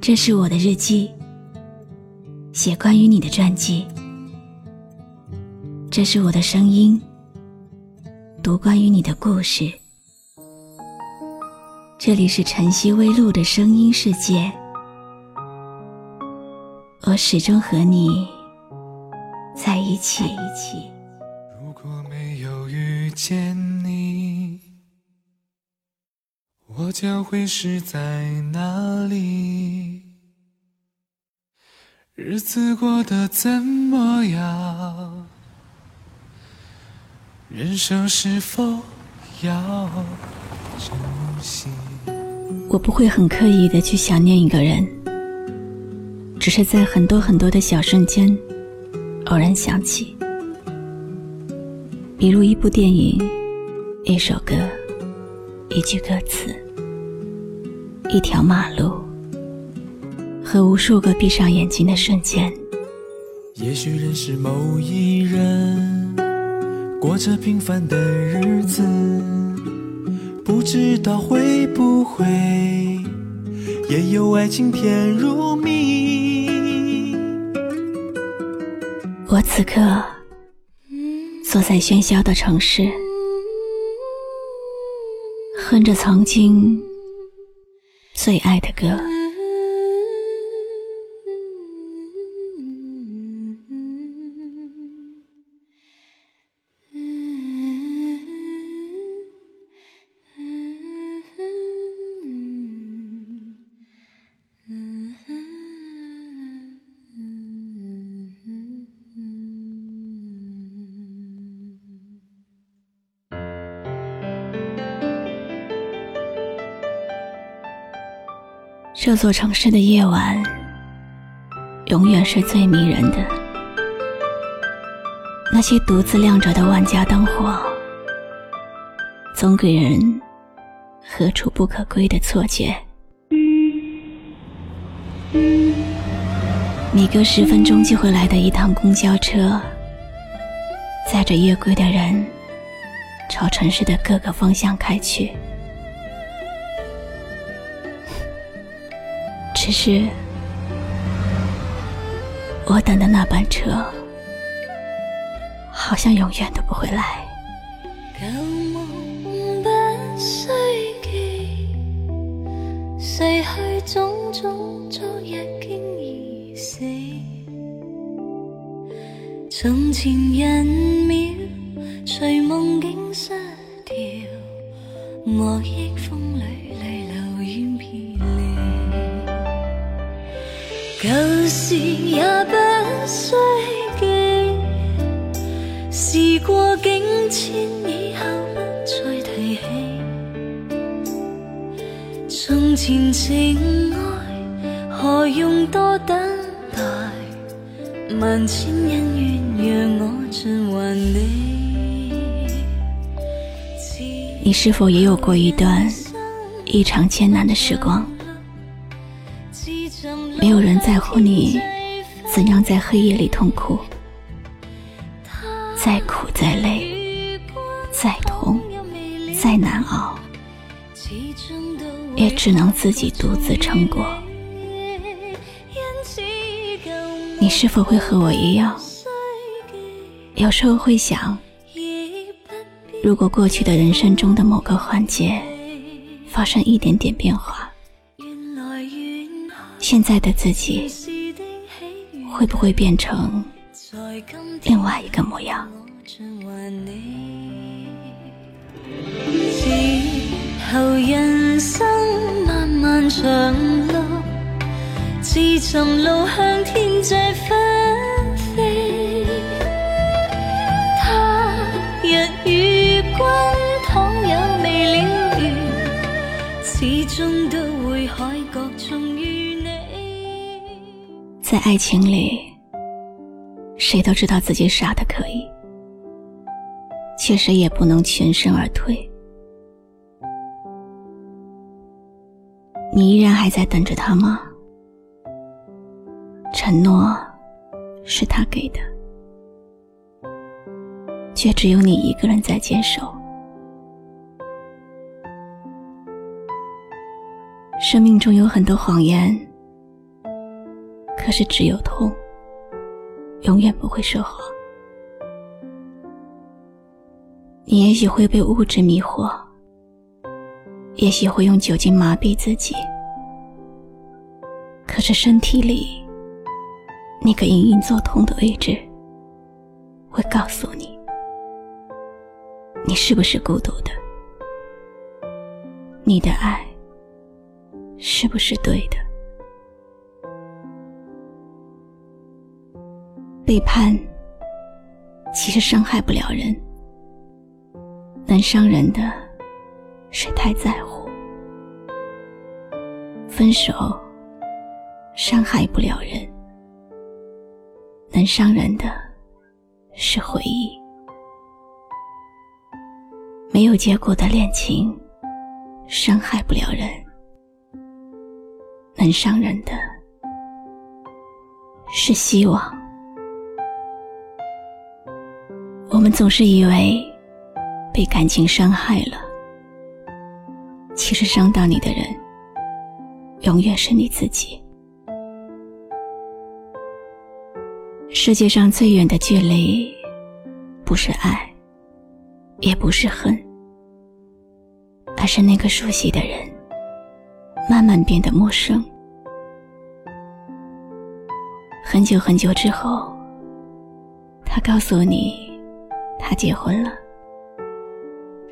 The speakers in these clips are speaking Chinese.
这是我的日记，写关于你的传记。这是我的声音，读关于你的故事。这里是晨曦微露的声音世界，我始终和你在一起。一起如果没有遇见你，我将会是在哪里？日子过得怎么样？人生是否要珍惜？我不会很刻意的去想念一个人，只是在很多很多的小瞬间，偶然想起。比如一部电影，一首歌，一句歌词，一条马路。和无数个闭上眼睛的瞬间，也许认识某一人，过着平凡的日子，不知道会不会也有爱情甜如蜜。我此刻坐在喧嚣的城市，哼着曾经最爱的歌。这座城市的夜晚，永远是最迷人的。那些独自亮着的万家灯火，总给人何处不可归的错觉。每隔十分钟就会来的一趟公交车，载着夜归的人，朝城市的各个方向开去。只是，我等的那班车，好像永远都不会来。旧梦不需记，逝去种种昨日经已死。从前人秒，随梦境失调，莫忆风旧事也不需记，事过境迁，以后不再提起。从前情爱，何用多等待？万千恩怨，让我尽还你。你是否也有过一段异常艰难的时光？没有人在乎你怎样在黑夜里痛苦，再苦再累，再痛再难熬，也只能自己独自撑过。你是否会和我一样，有时候会想，如果过去的人生中的某个环节发生一点点变化？现在的自己会不会变成另外一个模样？之后人生漫漫长路，自寻路向天际纷飞。他日与君倘有未了缘，始终都会海在爱情里，谁都知道自己傻的可以，却谁也不能全身而退。你依然还在等着他吗？承诺是他给的，却只有你一个人在坚守。生命中有很多谎言，可是只有痛，永远不会说谎。你也许会被物质迷惑，也许会用酒精麻痹自己，可是身体里那个隐隐作痛的位置，会告诉你，你是不是孤独的，你的爱是不是对的。背叛其实伤害不了人。能伤人的，是太在乎；分手伤害不了人，能伤人的，是回忆。没有结果的恋情，伤害不了人，能伤人的，是希望。总是以为。被感情伤害了，其实伤到你的人，永远是你自己。世界上最远的距离，不是爱，也不是恨，而是那个熟悉的人，慢慢变得陌生。很久很久之后，他告诉你，他结婚了。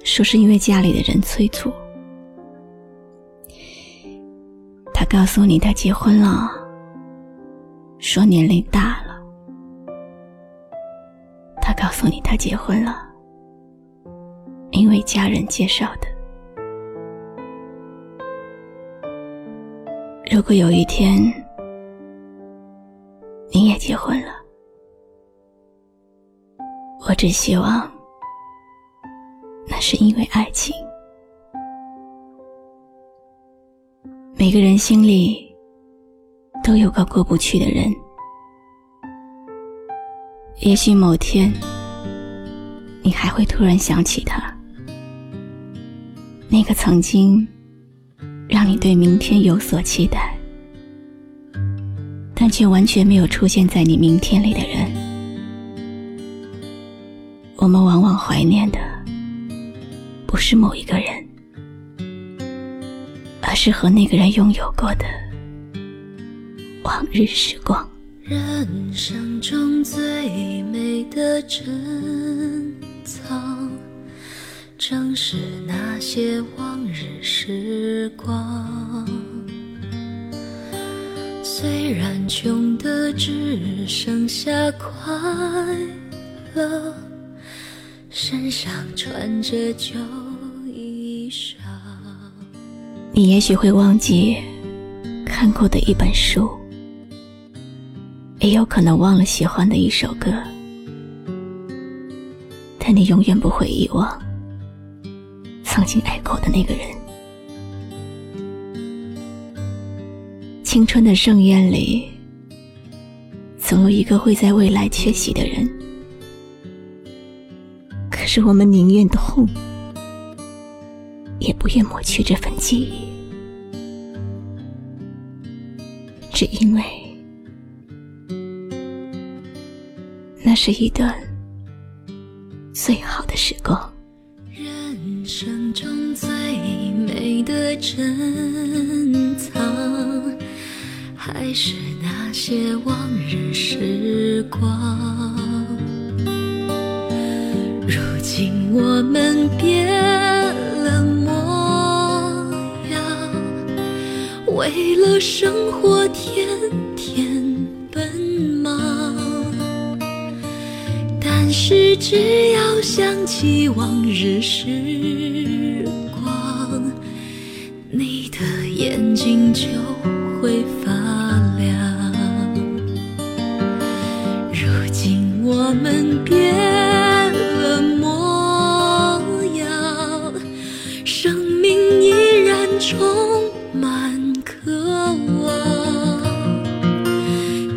说是因为家里的人催促。他告诉你他结婚了，说年龄大了。他告诉你他结婚了，因为家人介绍的。如果有一天你也结婚了，我只希望。那是因为爱情。每个人心里都有个过不去的人，也许某天你还会突然想起他，那个曾经让你对明天有所期待，但却完全没有出现在你明天里的人。我们往往怀念的。不是某一个人，而是和那个人拥有过的往日时光。人生中最美的珍藏，正是那些往日时光。虽然穷的只剩下快乐。身上穿着旧衣裳。你也许会忘记看过的一本书，也有可能忘了喜欢的一首歌，但你永远不会遗忘曾经爱过的那个人。青春的盛宴里，总有一个会在未来缺席的人。是我们宁愿痛，也不愿抹去这份记忆，只因为那是一段最好的时光。人生中最美的珍藏，还是那些往日时光。今我们变了模样，为了生活天天奔忙。但是只要想起往日时光，你的眼睛就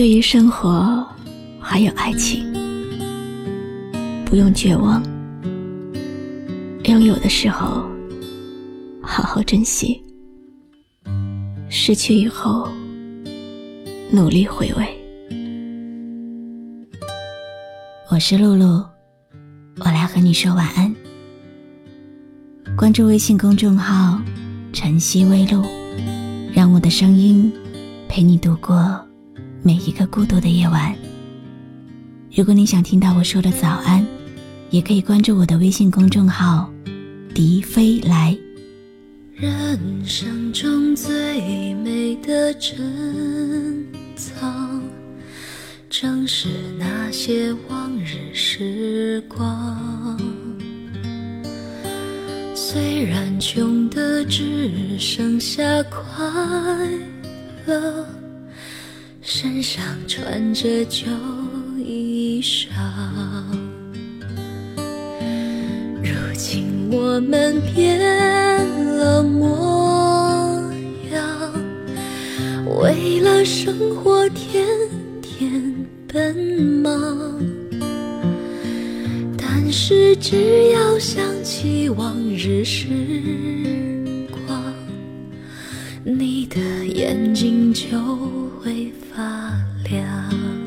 对于生活，还有爱情，不用绝望，拥有的时候好好珍惜，失去以后努力回味。我是露露，我来和你说晚安。关注微信公众号“晨曦微露”，让我的声音陪你度过每一个孤独的夜晚。如果你想听到我说的早安，也可以关注我的微信公众号“笛飞来”。人生中最美的珍藏，正是那些往日时光。虽然穷的只剩下快乐，身上穿着旧衣裳。如今我们变了模样，为了生活天天奔忙。但是只要想起往日时，你的眼睛就会发亮。